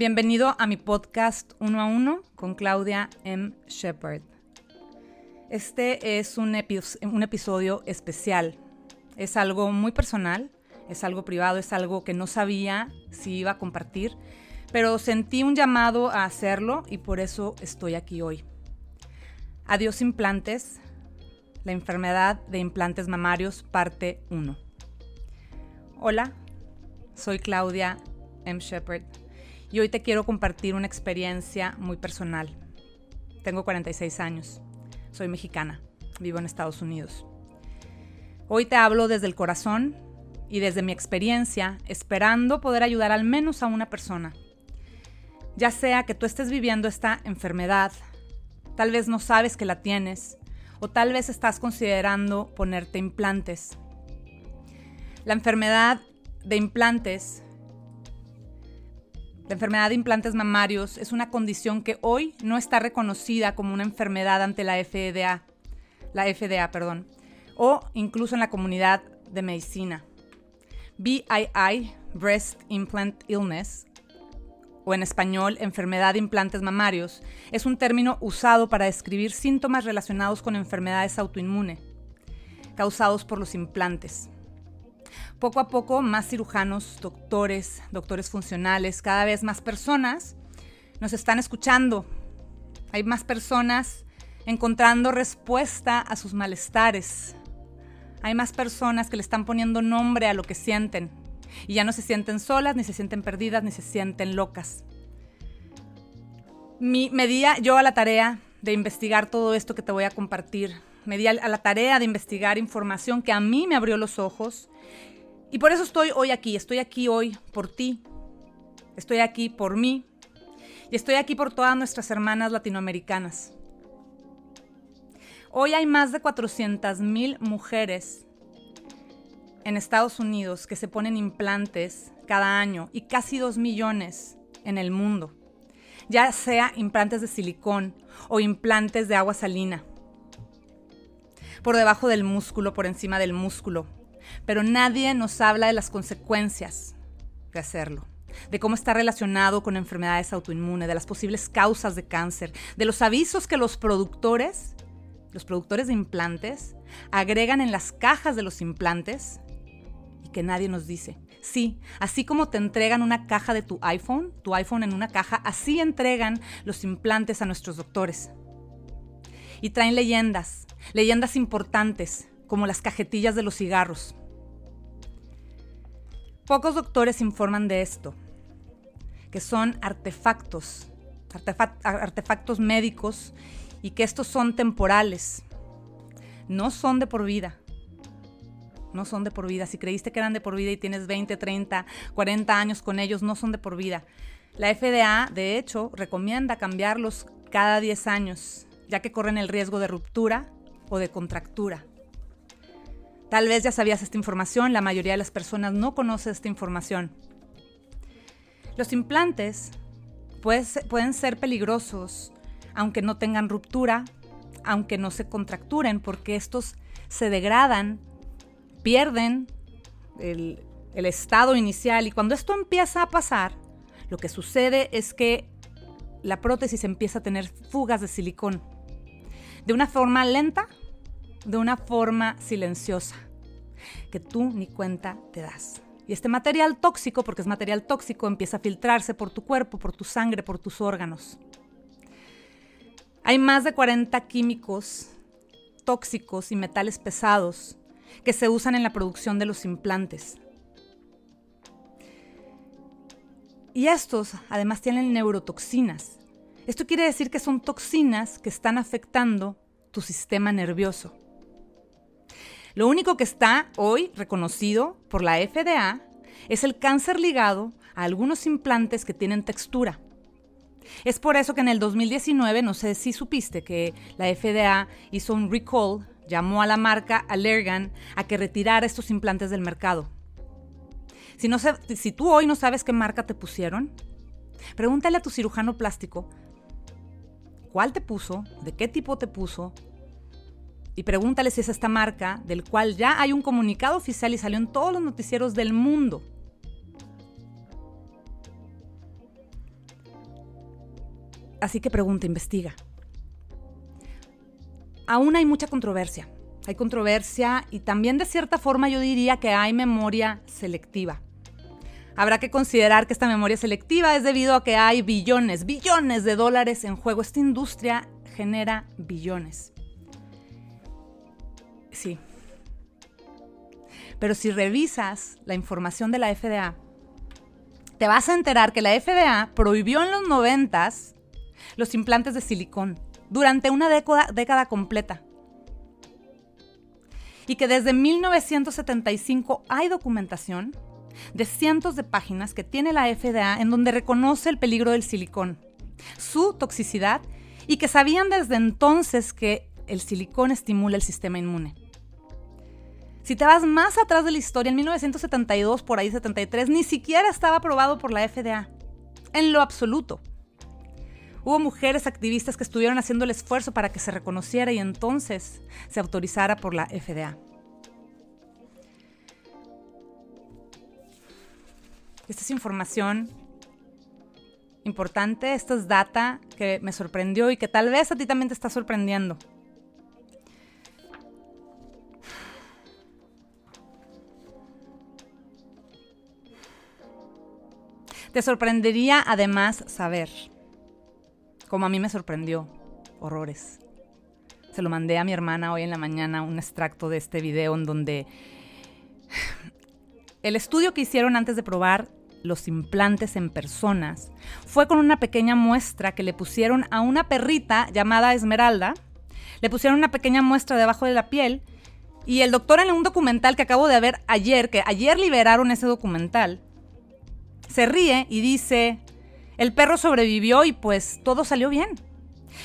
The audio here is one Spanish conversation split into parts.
Bienvenido a mi podcast Uno a Uno con Claudia M. Shepard. Este es un, un, episodio especial. Es algo muy personal, es algo privado, es algo que no sabía si iba a compartir, pero sentí un llamado a hacerlo y por eso estoy aquí hoy. Adiós implantes, la enfermedad de implantes mamarios, parte 1. Hola, soy Claudia M. Shepard y hoy te quiero compartir una experiencia muy personal. Tengo 46 años, soy mexicana, vivo en Estados Unidos. Hoy te hablo desde el corazón y desde mi experiencia, esperando poder ayudar al menos a una persona. Ya sea que tú estés viviendo esta enfermedad, tal vez no sabes que la tienes, o tal vez estás considerando ponerte implantes. La enfermedad de implantes la enfermedad de implantes mamarios es una condición que hoy no está reconocida como una enfermedad ante la FDA, la FDA, perdón, o incluso en la comunidad de medicina. BII, Breast Implant Illness, o en español enfermedad de implantes mamarios, es un término usado para describir síntomas relacionados con enfermedades autoinmunes causados por los implantes. Poco a poco, más cirujanos, doctores, doctores funcionales, cada vez más personas nos están escuchando. Hay más personas encontrando respuesta a sus malestares. Hay más personas que le están poniendo nombre a lo que sienten. Y ya no se sienten solas, ni se sienten perdidas, ni se sienten locas. me di yo a la tarea de investigar todo esto que te voy a compartir. Me di a la tarea de investigar información que a mí me abrió los ojos y por eso estoy hoy aquí, estoy aquí hoy por ti, estoy aquí por mí y estoy aquí por todas nuestras hermanas latinoamericanas. Hoy hay más de 400 mil mujeres en Estados Unidos que se ponen implantes cada año y casi 2 millones en el mundo, ya sea implantes de silicón o implantes de agua salina, por debajo del músculo, por encima del músculo, pero nadie nos habla de las consecuencias de hacerlo de cómo está relacionado con enfermedades autoinmunes, de las posibles causas de cáncer, de los avisos que los productores, los productores de implantes, agregan en las cajas de los implantes y que nadie nos dice. Sí, así como te entregan una caja de tu iPhone, tu iPhone en una caja, así entregan los implantes a nuestros doctores. Y traen leyendas, leyendas importantes, como las cajetillas de los cigarros. Pocos doctores informan de esto, que son artefactos, artefactos médicos y que estos son temporales, no son de por vida. No son de por vida. Si creíste que eran de por vida y tienes 20, 30, 40 años con ellos, no son de por vida. La FDA, de hecho, recomienda cambiarlos cada 10 años, ya que corren el riesgo de ruptura o de contractura. Tal vez ya sabías esta información, la mayoría de las personas no conoce esta información. Los implantes pueden ser peligrosos aunque no tengan ruptura, aunque no se contracturen, porque estos se degradan, pierden el, el estado inicial y cuando esto empieza a pasar, lo que sucede es que la prótesis empieza a tener fugas de silicón. De una forma lenta, de una forma silenciosa, que tú ni cuenta te das. Y este material tóxico, porque es material tóxico, empieza a filtrarse por tu cuerpo, por tu sangre, por tus órganos. Hay más de 40 químicos tóxicos y metales pesados que se usan en la producción de los implantes. Y estos además tienen neurotoxinas. Esto quiere decir que son toxinas que están afectando tu sistema nervioso. Lo único que está hoy reconocido por la FDA es el cáncer ligado a algunos implantes que tienen textura. Es por eso que en el 2019, no sé si supiste que la FDA hizo un recall, llamó a la marca Allergan a que retirara estos implantes del mercado. Si, no si tú hoy no sabes qué marca te pusieron, pregúntale a tu cirujano plástico cuál te puso, de qué tipo te puso, y pregúntale si es esta marca, del cual ya hay un comunicado oficial y salió en todos los noticieros del mundo. Así que pregunta, investiga. Aún hay mucha controversia. Hay controversia y también de cierta forma yo diría que hay memoria selectiva. Habrá que considerar que esta memoria selectiva es debido a que hay billones, billones de dólares en juego. Esta industria genera billones. Sí. Pero si revisas la información de la FDA, te vas a enterar que la FDA prohibió en los noventas los implantes de silicón durante una década, década completa. Y que desde 1975 hay documentación de cientos de páginas que tiene la FDA en donde reconoce el peligro del silicón, su toxicidad y que sabían desde entonces que el silicón estimula el sistema inmune. Si te vas más atrás de la historia, en 1972, por ahí 73, ni siquiera estaba aprobado por la FDA. En lo absoluto. Hubo mujeres activistas que estuvieron haciendo el esfuerzo para que se reconociera y entonces se autorizara por la FDA. Esta es información importante, esta es data que me sorprendió y que tal vez a ti también te está sorprendiendo. Te sorprendería además saber, como a mí me sorprendió, horrores. Se lo mandé a mi hermana hoy en la mañana, un extracto de este video en donde el estudio que hicieron antes de probar los implantes en personas fue con una pequeña muestra que le pusieron a una perrita llamada Esmeralda. Le pusieron una pequeña muestra debajo de la piel y el doctor en un documental que acabo de ver ayer, que ayer liberaron ese documental, se ríe y dice, el perro sobrevivió y pues todo salió bien.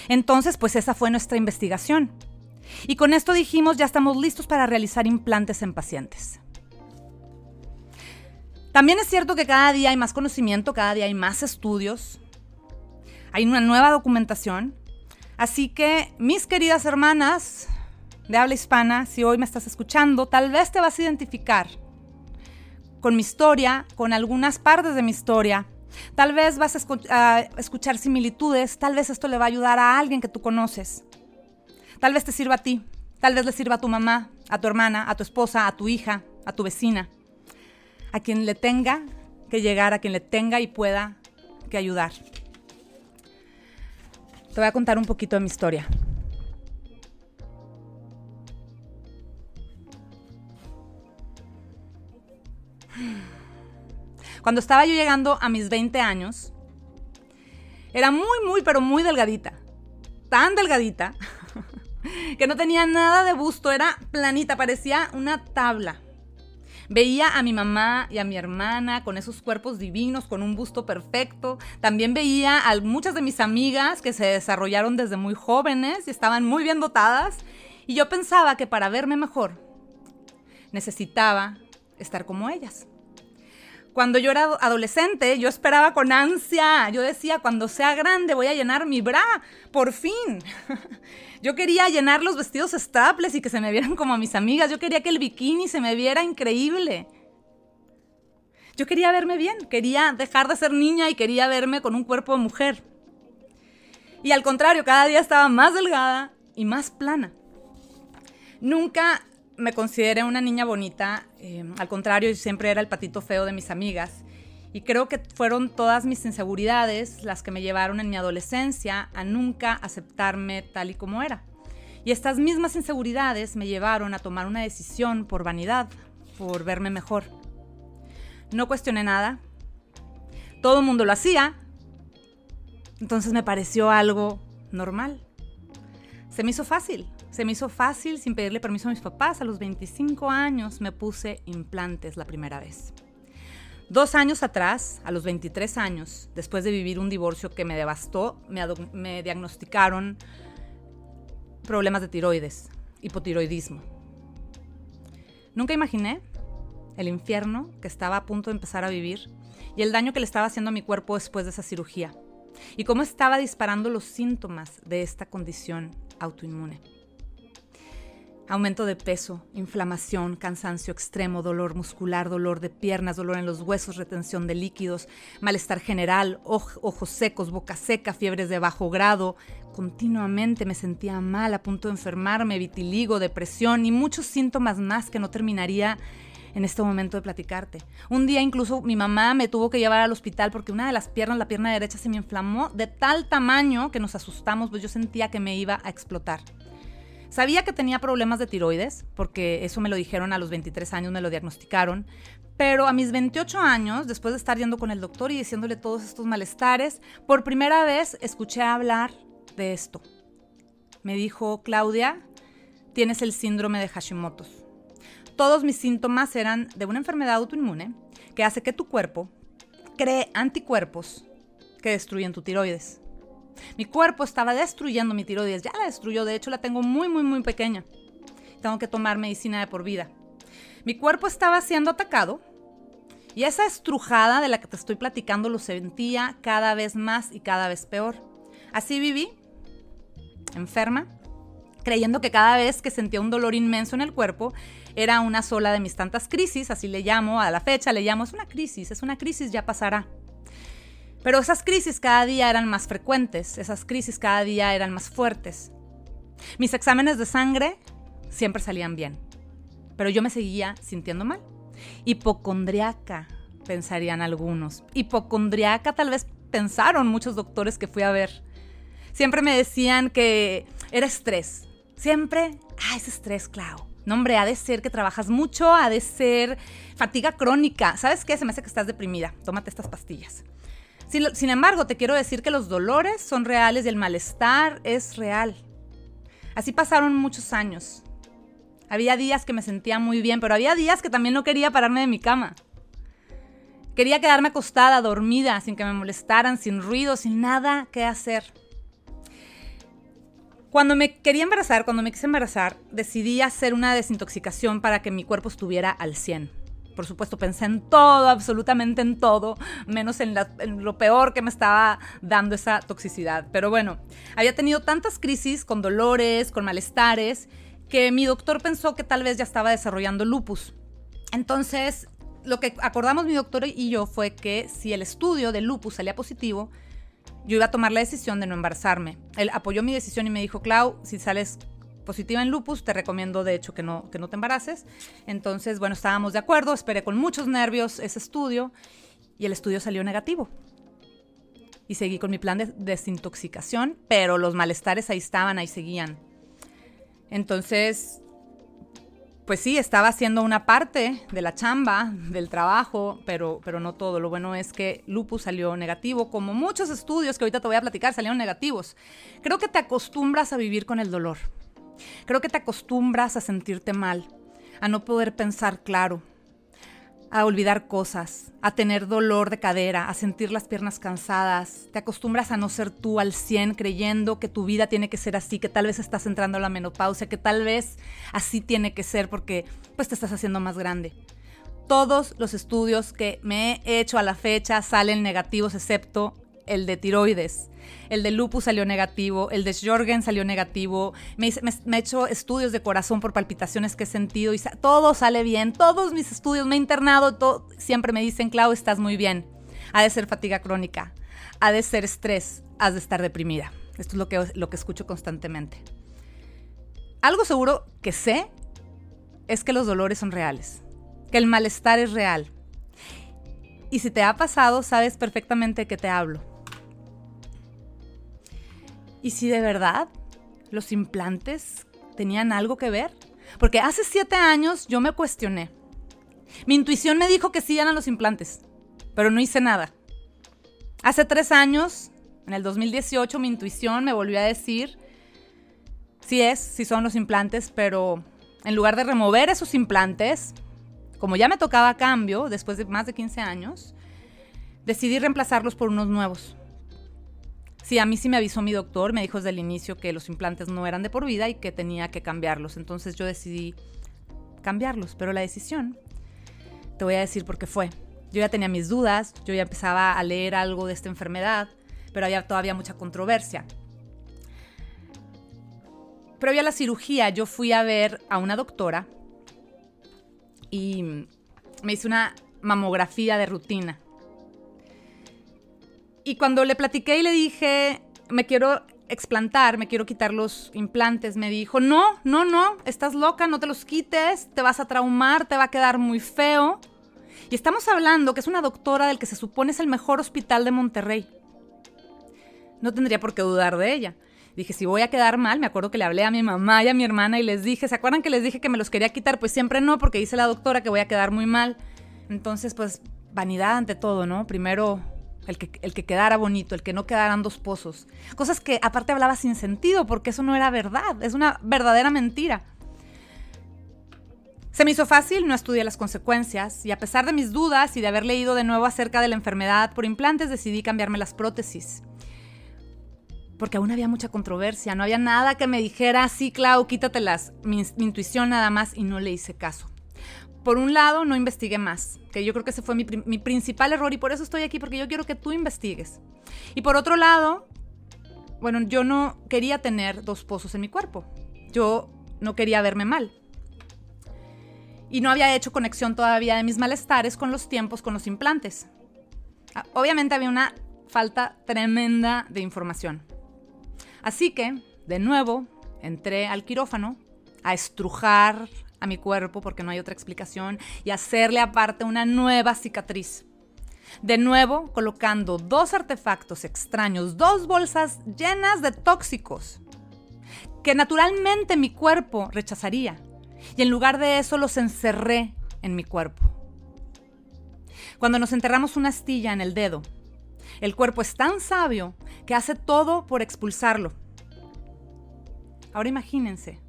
Entonces, pues esa fue nuestra investigación. Y con esto dijimos, ya estamos listos para realizar implantes en pacientes. También es cierto que cada día hay más conocimiento, cada día hay más estudios, hay una nueva documentación. Así que, mis queridas hermanas de habla hispana, si hoy me estás escuchando, tal vez te vas a identificar con mi historia, con algunas partes de mi historia. Tal vez vas a, escuchar similitudes, tal vez esto le va a ayudar a alguien que tú conoces. Tal vez te sirva a ti, tal vez le sirva a tu mamá, a tu hermana, a tu esposa, a tu hija, a tu vecina, a quien le tenga que llegar, a quien le tenga y pueda que ayudar. Te voy a contar un poquito de mi historia. Cuando estaba yo llegando a mis 20 años, era muy, muy, pero muy delgadita. Tan delgadita que no tenía nada de busto, era planita, parecía una tabla. Veía a mi mamá y a mi hermana con esos cuerpos divinos, con un busto perfecto. También veía a muchas de mis amigas que se desarrollaron desde muy jóvenes y estaban muy bien dotadas. Y yo pensaba que para verme mejor necesitaba estar como ellas. Cuando yo era adolescente, yo esperaba con ansia. Yo decía, cuando sea grande voy a llenar mi bra, por fin. Yo quería llenar los vestidos staples y que se me vieran como a mis amigas. Yo quería que el bikini se me viera increíble. Yo quería verme bien, quería dejar de ser niña y quería verme con un cuerpo de mujer. Y al contrario, cada día estaba más delgada y más plana. Nunca me consideré una niña bonita, eh, al contrario, siempre era el patito feo de mis amigas. Y creo que fueron todas mis inseguridades las que me llevaron en mi adolescencia a nunca aceptarme tal y como era. Y estas mismas inseguridades me llevaron a tomar una decisión por vanidad, por verme mejor. No cuestioné nada. Todo el mundo lo hacía. Entonces me pareció algo normal. Se me hizo fácil. Se me hizo fácil sin pedirle permiso a mis papás. A los 25 años me puse implantes la primera vez. Dos años atrás, a los 23 años, después de vivir un divorcio que me devastó, me, diagnosticaron problemas de tiroides, hipotiroidismo. Nunca imaginé el infierno que estaba a punto de empezar a vivir y el daño que le estaba haciendo a mi cuerpo después de esa cirugía y cómo estaba disparando los síntomas de esta condición autoinmune. Aumento de peso, inflamación, cansancio extremo, dolor muscular, dolor de piernas, dolor en los huesos, retención de líquidos, malestar general, ojos secos, boca seca, fiebres de bajo grado. Continuamente me sentía mal, a punto de enfermarme, vitiligo, depresión y muchos síntomas más que no terminaría en este momento de platicarte. Un día incluso mi mamá me tuvo que llevar al hospital porque una de las piernas, la pierna derecha, se me inflamó de tal tamaño que nos asustamos, pues yo sentía que me iba a explotar. Sabía que tenía problemas de tiroides, porque eso me lo dijeron a los 23 años, me lo diagnosticaron. Pero a mis 28 años, después de estar yendo con el doctor y diciéndole todos estos malestares, por primera vez escuché hablar de esto. Me dijo, Claudia, tienes el síndrome de Hashimoto. Todos mis síntomas eran de una enfermedad autoinmune que hace que tu cuerpo cree anticuerpos que destruyen tu tiroides. Mi cuerpo estaba destruyendo mi tiroides, ya la destruyó, de hecho la tengo muy, muy, muy pequeña. Tengo que tomar medicina de por vida. Mi cuerpo estaba siendo atacado y esa estrujada de la que te estoy platicando lo sentía cada vez más y cada vez peor. Así viví, enferma, creyendo que cada vez que sentía un dolor inmenso en el cuerpo era una sola de mis tantas crisis, así le llamo a la fecha, le llamo, es una crisis, es una crisis, ya pasará. Pero esas crisis cada día eran más frecuentes, esas crisis cada día eran más fuertes. Mis exámenes de sangre siempre salían bien, pero yo me seguía sintiendo mal. Hipocondriaca, pensarían algunos. Hipocondriaca tal vez pensaron muchos doctores que fui a ver. Siempre me decían que era estrés. Siempre, ah, es estrés, Clau. No, hombre, ha de ser que trabajas mucho, ha de ser fatiga crónica. ¿Sabes qué? Se me hace que estás deprimida. Tómate estas pastillas. Sin, embargo, te quiero decir que los dolores son reales y el malestar es real. Así pasaron muchos años. Había días que me sentía muy bien, pero había días que también no quería pararme de mi cama. Quería quedarme acostada, dormida, sin que me molestaran, sin ruido, sin nada que hacer. Cuando me quería embarazar, cuando me quise embarazar, decidí hacer una desintoxicación para que mi cuerpo estuviera al 100 por supuesto, pensé en todo, absolutamente en todo, menos en, lo peor que me estaba dando esa toxicidad. Pero bueno, había tenido tantas crisis con dolores, con malestares, que mi doctor pensó que tal vez ya estaba desarrollando lupus. Entonces, lo que acordamos mi doctor y yo fue que si el estudio de lupus salía positivo, yo iba a tomar la decisión de no embarazarme. Él apoyó mi decisión y me dijo, Clau, si sales positiva en lupus, te recomiendo de hecho que no, que no te embaraces. Entonces, bueno, estábamos de acuerdo, esperé con muchos nervios ese estudio y el estudio salió negativo. Y seguí con mi plan de desintoxicación, pero los malestares ahí estaban, ahí seguían. Entonces, pues sí, estaba haciendo una parte de la chamba, del trabajo, pero, pero no todo. Lo bueno es que lupus salió negativo, como muchos estudios que ahorita te voy a platicar salieron negativos. Creo que te acostumbras a vivir con el dolor. Creo que te acostumbras a sentirte mal, a no poder pensar claro, a olvidar cosas, a tener dolor de cadera, a sentir las piernas cansadas. Te acostumbras a no ser tú al 100 creyendo que tu vida tiene que ser así, que tal vez estás entrando a la menopausia, que tal vez así tiene que ser porque pues te estás haciendo más grande. Todos los estudios que me he hecho a la fecha salen negativos excepto el de tiroides. El de lupus salió negativo, el de Jorgen salió negativo. Me, he hecho estudios de corazón por palpitaciones que he sentido y todo sale bien. Todos mis estudios, me he internado, siempre me dicen, Clau, estás muy bien. Ha de ser fatiga crónica, ha de ser estrés, has de estar deprimida. Esto es lo que, lo que escucho constantemente. Algo seguro que sé es que los dolores son reales, que el malestar es real. Y si te ha pasado, sabes perfectamente que te hablo ¿Y si de verdad los implantes tenían algo que ver? Porque hace siete años yo me cuestioné. Mi intuición me dijo que sí eran los implantes, pero no hice nada. Hace tres años, en el 2018, mi intuición me volvió a decir, sí es, sí son los implantes, pero en lugar de remover esos implantes, como ya me tocaba cambio, después de más de 15 años, decidí reemplazarlos por unos nuevos. Sí, a mí sí me avisó mi doctor, me dijo desde el inicio que los implantes no eran de por vida y que tenía que cambiarlos. Entonces yo decidí cambiarlos, pero la decisión, te voy a decir por qué fue. Yo ya tenía mis dudas, yo ya empezaba a leer algo de esta enfermedad, pero había todavía mucha controversia. previo a la cirugía yo fui a ver a una doctora y me hice una mamografía de rutina. Y cuando le platiqué y le dije, me quiero explantar, me quiero quitar los implantes, me dijo, no, no, no, estás loca, no te los quites, te vas a traumar, te va a quedar muy feo. Y estamos hablando que es una doctora del que se supone es el mejor hospital de Monterrey. No tendría por qué dudar de ella. Dije, si voy a quedar mal, me acuerdo que le hablé a mi mamá y a mi hermana y les dije, ¿se acuerdan que les dije que me los quería quitar? Pues siempre no, porque dice la doctora que voy a quedar muy mal. Entonces, pues, vanidad ante todo, ¿no? Primero el que, el que quedara bonito, el que no quedaran dos pozos. Cosas que aparte hablaba sin sentido, porque eso no era verdad, es una verdadera mentira. Se me hizo fácil, no estudié las consecuencias y a pesar de mis dudas y de haber leído de nuevo acerca de la enfermedad por implantes, decidí cambiarme las prótesis porque aún había mucha controversia, no había nada que me dijera, sí, Clau, quítatelas, mi, mi intuición nada más, y no le hice caso. Por un lado, no investigué más, que yo creo que ese fue mi, mi principal error y por eso estoy aquí, porque yo quiero que tú investigues. Y por otro lado, bueno, yo no quería tener dos pozos en mi cuerpo, yo no quería verme mal. Y no había hecho conexión todavía de mis malestares con los tiempos, con los implantes. Ah, obviamente había una falta tremenda de información. Así que, de nuevo, entré al quirófano a estrujar a mi cuerpo, porque no hay otra explicación, y hacerle aparte una nueva cicatriz. De nuevo, colocando dos artefactos extraños, dos bolsas llenas de tóxicos, que naturalmente mi cuerpo rechazaría. Y en lugar de eso los encerré en mi cuerpo. Cuando nos enterramos una astilla en el dedo, el cuerpo es tan sabio que hace todo por expulsarlo. Ahora imagínense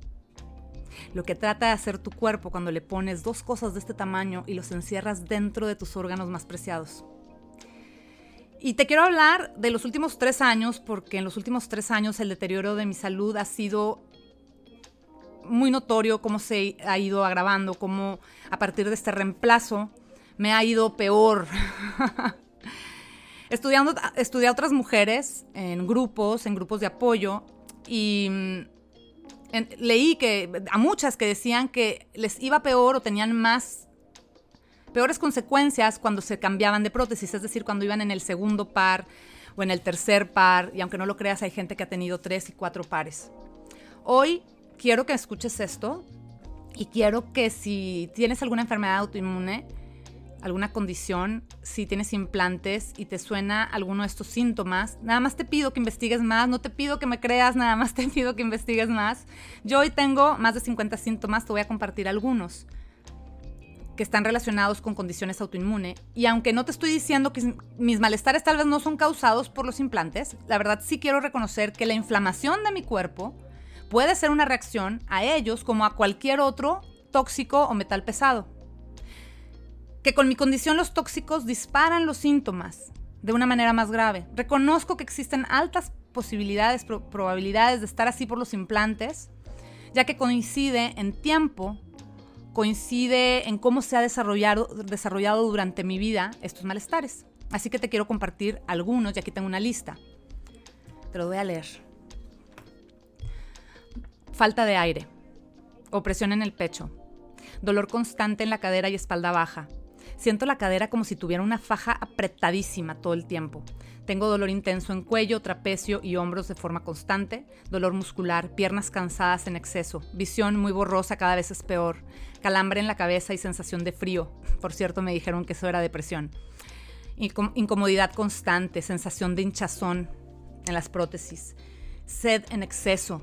lo que trata de hacer tu cuerpo cuando le pones dos cosas de este tamaño y los encierras dentro de tus órganos más preciados. Y te quiero hablar de los últimos tres años, porque en los últimos tres años el deterioro de mi salud ha sido muy notorio, cómo se ha ido agravando, cómo a partir de este reemplazo me ha ido peor. Estudiando, estudié a otras mujeres en grupos, en grupos de apoyo, y leí que a muchas que decían que les iba peor o tenían más peores consecuencias cuando se cambiaban de prótesis, es decir, cuando iban en el segundo par o en el tercer par, y aunque no lo creas, hay gente que ha tenido tres y cuatro pares. Hoy quiero que escuches esto y quiero que si tienes alguna enfermedad autoinmune, alguna condición, si tienes implantes y te suena alguno de estos síntomas, nada más te pido que investigues más, no te pido que me creas, nada más te pido que investigues más. Yo hoy tengo más de 50 síntomas, te voy a compartir algunos que están relacionados con condiciones autoinmune. Y aunque no te estoy diciendo que mis malestares tal vez no son causados por los implantes, la verdad sí quiero reconocer que la inflamación de mi cuerpo puede ser una reacción a ellos como a cualquier otro tóxico o metal pesado que con mi condición los tóxicos disparan los síntomas de una manera más grave. Reconozco que existen altas posibilidades, probabilidades de estar así por los implantes, ya que coincide en tiempo, coincide en cómo se ha desarrollado, desarrollado durante mi vida estos malestares. Así que te quiero compartir algunos y aquí tengo una lista. Te lo voy a leer. Falta de aire, opresión en el pecho, dolor constante en la cadera y espalda baja, Siento la cadera como si tuviera una faja apretadísima todo el tiempo. Tengo dolor intenso en cuello, trapecio y hombros de forma constante, dolor muscular, piernas cansadas en exceso, visión muy borrosa cada vez es peor, calambre en la cabeza y sensación de frío. Por cierto, me dijeron que eso era depresión. Incomodidad constante, sensación de hinchazón en las prótesis, sed en exceso,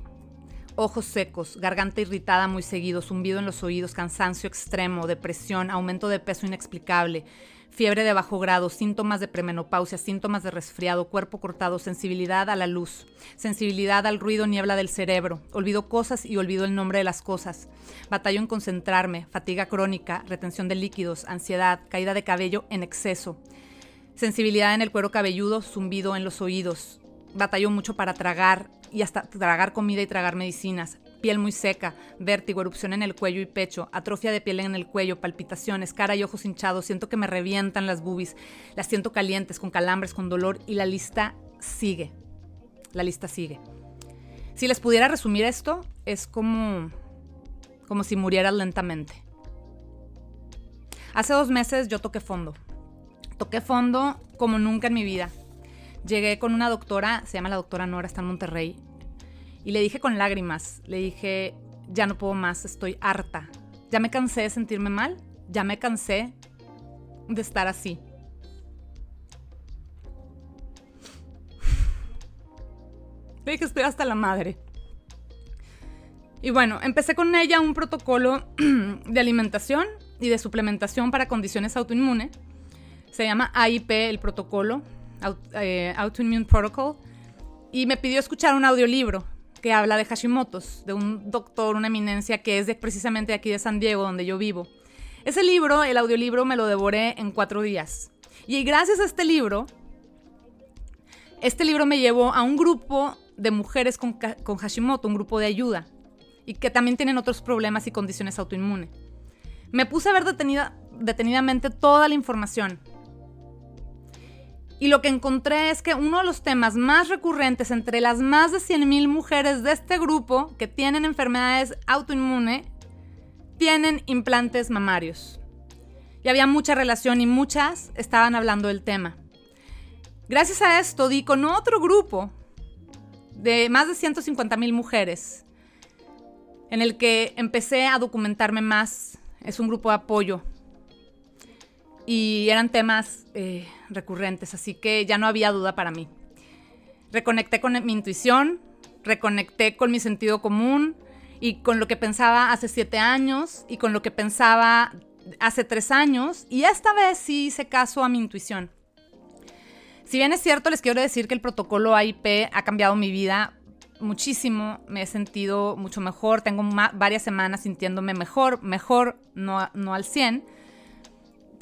ojos secos, garganta irritada muy seguido, zumbido en los oídos, cansancio extremo, depresión, aumento de peso inexplicable, fiebre de bajo grado, síntomas de premenopausia, síntomas de resfriado, cuerpo cortado, sensibilidad a la luz, sensibilidad al ruido, niebla del cerebro, olvido cosas y olvido el nombre de las cosas, batallo en concentrarme, fatiga crónica, retención de líquidos, ansiedad, caída de cabello en exceso, sensibilidad en el cuero cabelludo, zumbido en los oídos, batallo mucho para tragar, y hasta tragar comida y tragar medicinas, piel muy seca, vértigo, erupción en el cuello y pecho, atrofia de piel en el cuello, palpitaciones, cara y ojos hinchados, siento que me revientan las boobies, las siento calientes, con calambres, con dolor y la lista sigue. La lista sigue. Si les pudiera resumir esto, es como, como si murieras lentamente. Hace dos meses yo toqué fondo. Toqué fondo como nunca en mi vida. Llegué con una doctora, se llama la doctora Nora, está en Monterrey, y le dije con lágrimas, le dije, ya no puedo más, estoy harta. Ya me cansé de sentirme mal, ya me cansé de estar así. Le dije, estoy hasta la madre. Y bueno, empecé con ella un protocolo de alimentación y de suplementación para condiciones autoinmunes. Se llama AIP, el protocolo, eh, Autoimmune Protocol. Y me pidió escuchar un audiolibro que habla de Hashimoto's, de un doctor, una eminencia que es precisamente aquí de San Diego, donde yo vivo. Ese libro, el audiolibro, me lo devoré en cuatro días. Y gracias a este libro, este libro me llevó a un grupo de mujeres con, con Hashimoto, un grupo de ayuda, y que también tienen otros problemas y condiciones autoinmunes. Me puse a ver detenida, detenidamente toda la información y lo que encontré es que uno de los temas más recurrentes entre las más de 100.000 mujeres de este grupo que tienen enfermedades autoinmunes tienen implantes mamarios. Y había mucha relación y muchas estaban hablando del tema. Gracias a esto di con otro grupo de más de 150.000 mujeres en el que empecé a documentarme más. Es un grupo de apoyo y eran temas eh, recurrentes, así que ya no había duda para mí. Reconecté con mi intuición, reconecté con mi sentido común y con lo que pensaba hace siete años y con lo que pensaba hace tres años y esta vez sí hice caso a mi intuición. Si bien es cierto, les quiero decir que el protocolo AIP ha cambiado mi vida muchísimo, me he sentido mucho mejor, tengo varias semanas sintiéndome mejor, mejor, no, al 100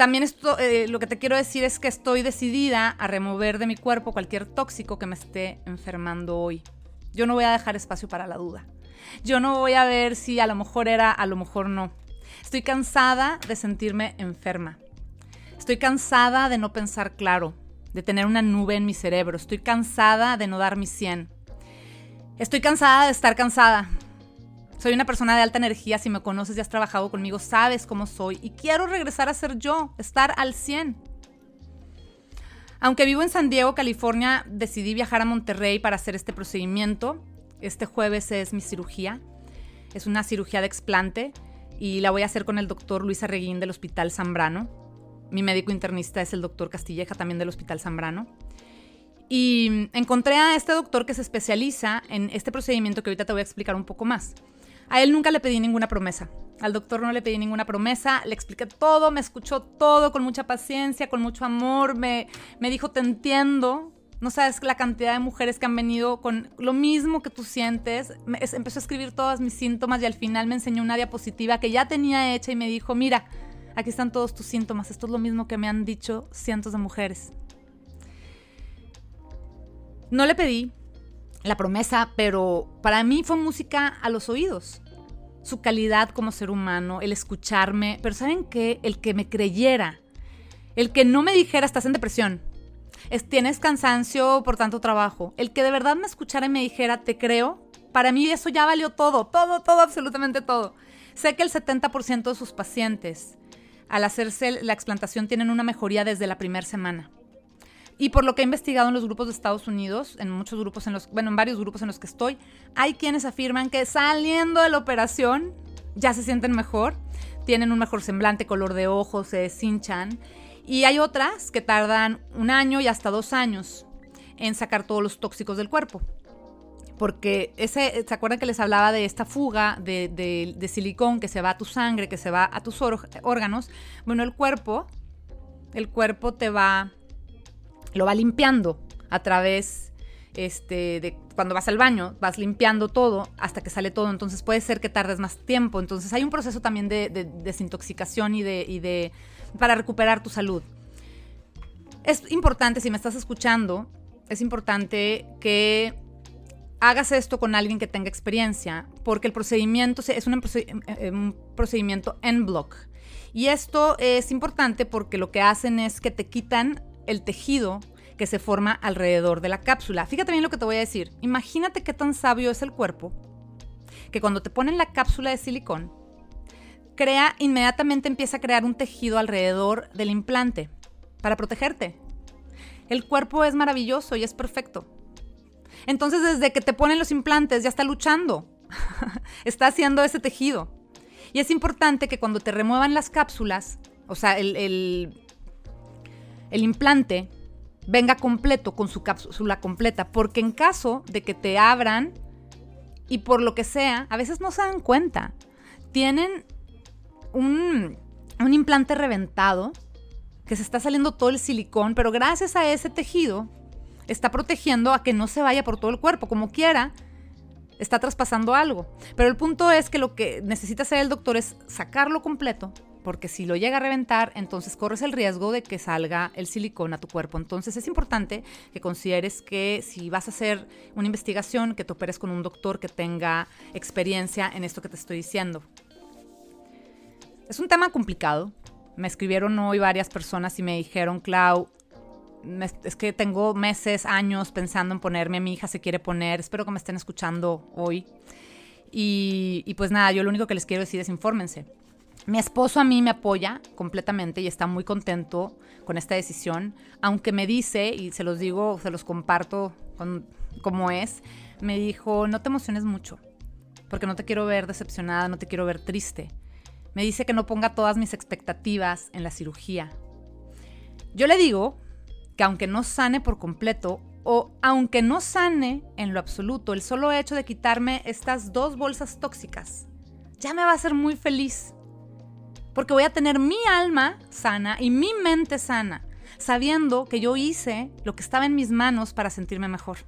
también esto, eh, lo que te quiero decir es que estoy decidida a remover de mi cuerpo cualquier tóxico que me esté enfermando hoy. Yo no voy a dejar espacio para la duda. Yo no voy a ver si a lo mejor era, a lo mejor no. Estoy cansada de sentirme enferma. Estoy cansada de no pensar claro, de tener una nube en mi cerebro. Estoy cansada de no dar mi 100. Estoy cansada de estar cansada. Soy una persona de alta energía, si me conoces y has trabajado conmigo, sabes cómo soy y quiero regresar a ser yo, estar al 100. Aunque vivo en San Diego, California, decidí viajar a Monterrey para hacer este procedimiento. Este jueves es mi cirugía. Es una cirugía de explante y la voy a hacer con el doctor Luis Arreguín del Hospital Zambrano. Mi médico internista es el doctor Castilleja, también del Hospital Zambrano. Y encontré a este doctor que se especializa en este procedimiento que ahorita te voy a explicar un poco más. A él nunca le pedí ninguna promesa. Al doctor no le pedí ninguna promesa, le expliqué todo, me escuchó todo con mucha paciencia, con mucho amor, me, me dijo, te entiendo. No sabes la cantidad de mujeres que han venido con lo mismo que tú sientes. empezó a escribir todos mis síntomas y al final me enseñó una diapositiva que ya tenía hecha y me dijo, mira, aquí están todos tus síntomas. Esto es lo mismo que me han dicho cientos de mujeres. No le pedí, la promesa, pero para mí fue música a los oídos. Su calidad como ser humano, el escucharme, pero ¿saben qué? El que me creyera, el que no me dijera estás en depresión, es, tienes cansancio por tanto trabajo, el que de verdad me escuchara y me dijera te creo, para mí eso ya valió todo, todo, todo, absolutamente todo. Sé que el 70% de sus pacientes al hacerse la explantación tienen una mejoría desde la primera semana. Y por lo que he investigado en los grupos de Estados Unidos, en muchos grupos en los, bueno, en varios grupos en los que estoy, hay quienes afirman que saliendo de la operación ya se sienten mejor, tienen un mejor semblante, color de ojos, se deshinchan. Y hay otras que tardan un año y hasta dos años en sacar todos los tóxicos del cuerpo. Porque ese, ¿se acuerdan que les hablaba de esta fuga de, de silicón que se va a tu sangre, que se va a tus órganos? Bueno, el cuerpo, el cuerpo te va lo va limpiando a través este, de cuando vas al baño, vas limpiando todo hasta que sale todo, entonces puede ser que tardes más tiempo, entonces hay un proceso también de, desintoxicación y de, y de para recuperar tu salud. Es importante, si me estás escuchando, es importante que hagas esto con alguien que tenga experiencia, porque el procedimiento es un, un procedimiento en block. Y esto es importante porque lo que hacen es que te quitan el tejido que se forma alrededor de la cápsula. Fíjate bien lo que te voy a decir. Imagínate qué tan sabio es el cuerpo que cuando te ponen la cápsula de silicón, crea, inmediatamente empieza a crear un tejido alrededor del implante para protegerte. El cuerpo es maravilloso y es perfecto. Entonces, desde que te ponen los implantes, ya está luchando. está haciendo ese tejido. Y es importante que cuando te remuevan las cápsulas, o sea, el, el, el implante venga completo con su cápsula completa, porque en caso de que te abran y por lo que sea, a veces no se dan cuenta, tienen un, implante reventado que se está saliendo todo el silicón, pero gracias a ese tejido está protegiendo a que no se vaya por todo el cuerpo, como quiera, está traspasando algo. Pero el punto es que lo que necesita hacer el doctor es sacarlo completo, porque si lo llega a reventar, entonces corres el riesgo de que salga el silicón a tu cuerpo. Entonces es importante que consideres que si vas a hacer una investigación, que te operes con un doctor que tenga experiencia en esto que te estoy diciendo. Es un tema complicado. Me escribieron hoy varias personas y me dijeron, Clau, es que tengo meses, años pensando en ponerme, mi hija se quiere poner, espero que me estén escuchando hoy. Y, y, pues nada, yo lo único que les quiero decir es infórmense. Mi esposo a mí me apoya completamente y está muy contento con esta decisión, aunque me dice, y se los digo, se los comparto como es, me dijo, no te emociones mucho, porque no te quiero ver decepcionada, no te quiero ver triste. Me dice que no ponga todas mis expectativas en la cirugía. Yo le digo que aunque no sane por completo, o aunque no sane en lo absoluto, el solo hecho de quitarme estas dos bolsas tóxicas ya me va a hacer muy feliz porque voy a tener mi alma sana y mi mente sana, sabiendo que yo hice lo que estaba en mis manos para sentirme mejor.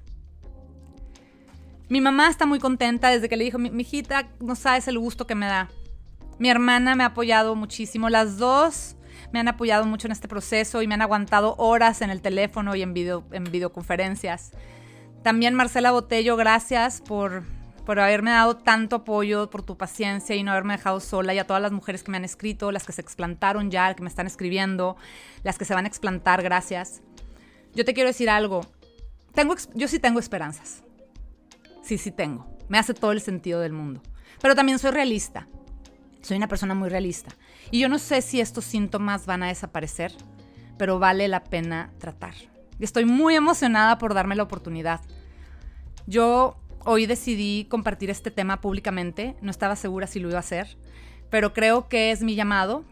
Mi mamá está muy contenta desde que le dijo, mi, hijita, no sabes el gusto que me da. Mi hermana me ha apoyado muchísimo, las dos me han apoyado mucho en este proceso y me han aguantado horas en el teléfono y en, video, en videoconferencias. También Marcela Botello, gracias por por haberme dado tanto apoyo, por tu paciencia y no haberme dejado sola, y a todas las mujeres que me han escrito, las que se explantaron ya, que me están escribiendo, las que se van a explantar, gracias. Yo te quiero decir algo. Tengo, yo sí tengo esperanzas. Sí, sí tengo. Me hace todo el sentido del mundo. Pero también soy realista. Soy una persona muy realista. Y yo no sé si estos síntomas van a desaparecer, pero vale la pena tratar. Y estoy muy emocionada por darme la oportunidad. Yo hoy decidí compartir este tema públicamente. No estaba segura si lo iba a hacer, pero creo que es mi llamado.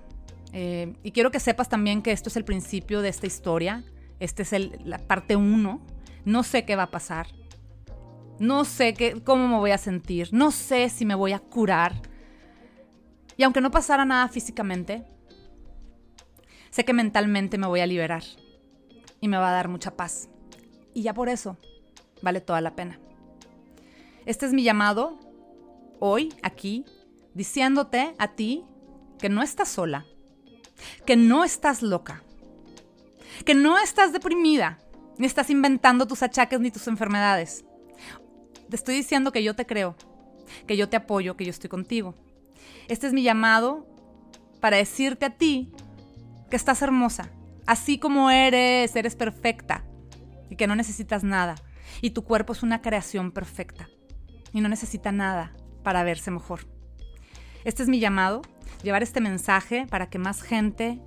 Eh, y quiero que sepas también que esto es el principio de esta historia. Este es la parte uno. No sé qué va a pasar. No sé qué, cómo me voy a sentir. No sé si me voy a curar. Y aunque no pasara nada físicamente, sé que mentalmente me voy a liberar. Y me va a dar mucha paz. Y ya por eso vale toda la pena. Este es mi llamado hoy, aquí, diciéndote a ti que no estás sola, que no estás loca, que no estás deprimida, ni estás inventando tus achaques ni tus enfermedades. Te estoy diciendo que yo te creo, que yo te apoyo, que yo estoy contigo. Este es mi llamado para decirte a ti que estás hermosa, así como eres, eres perfecta y que no necesitas nada. Y tu cuerpo es una creación perfecta y no necesita nada para verse mejor. Este es mi llamado, llevar este mensaje para que más gente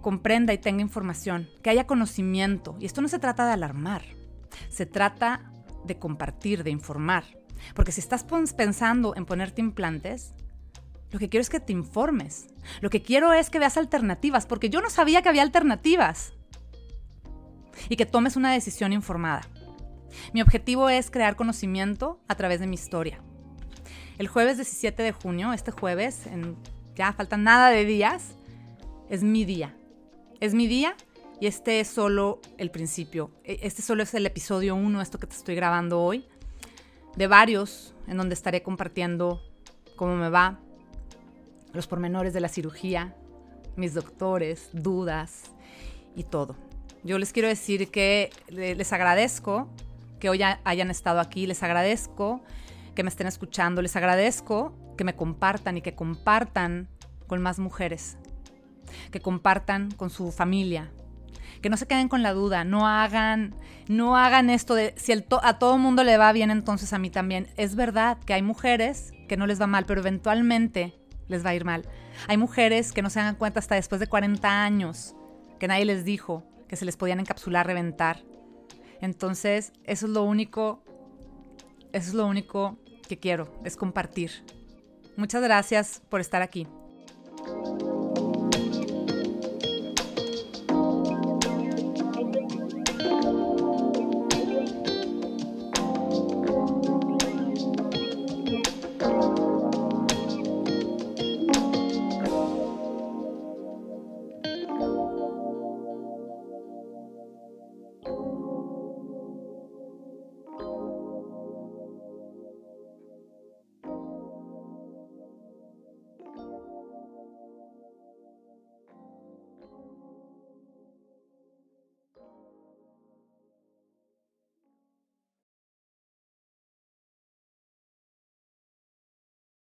comprenda y tenga información, que haya conocimiento. Y esto no se trata de alarmar, se trata de compartir, de informar. Porque si estás pensando en ponerte implantes, lo que quiero es que te informes. Lo que quiero es que veas alternativas, porque yo no sabía que había alternativas. Y que tomes una decisión informada. Mi objetivo es crear conocimiento a través de mi historia. El jueves 17 de junio, este jueves, ya faltan nada de días, es mi día. Es mi día y este es solo el principio. E, este solo es el episodio 1, esto que te estoy grabando hoy, de varios en donde estaré compartiendo cómo me va, los pormenores de la cirugía, mis doctores, dudas y todo. Yo les quiero decir que les agradezco que hoy hayan estado aquí. Les agradezco que me estén escuchando. Les agradezco que me compartan y que compartan con más mujeres. Que compartan con su familia. que no se queden con la duda, no hagan, no hagan esto de si a todo mundo le va bien, entonces a mí también. Es verdad que hay mujeres que no les va mal, pero eventualmente les va a ir mal. Hay mujeres que no se dan cuenta hasta después de 40 años, que nadie les dijo que se les podían encapsular, reventar. Entonces, eso es lo único, eso es lo único que quiero, es compartir. Muchas gracias por estar aquí.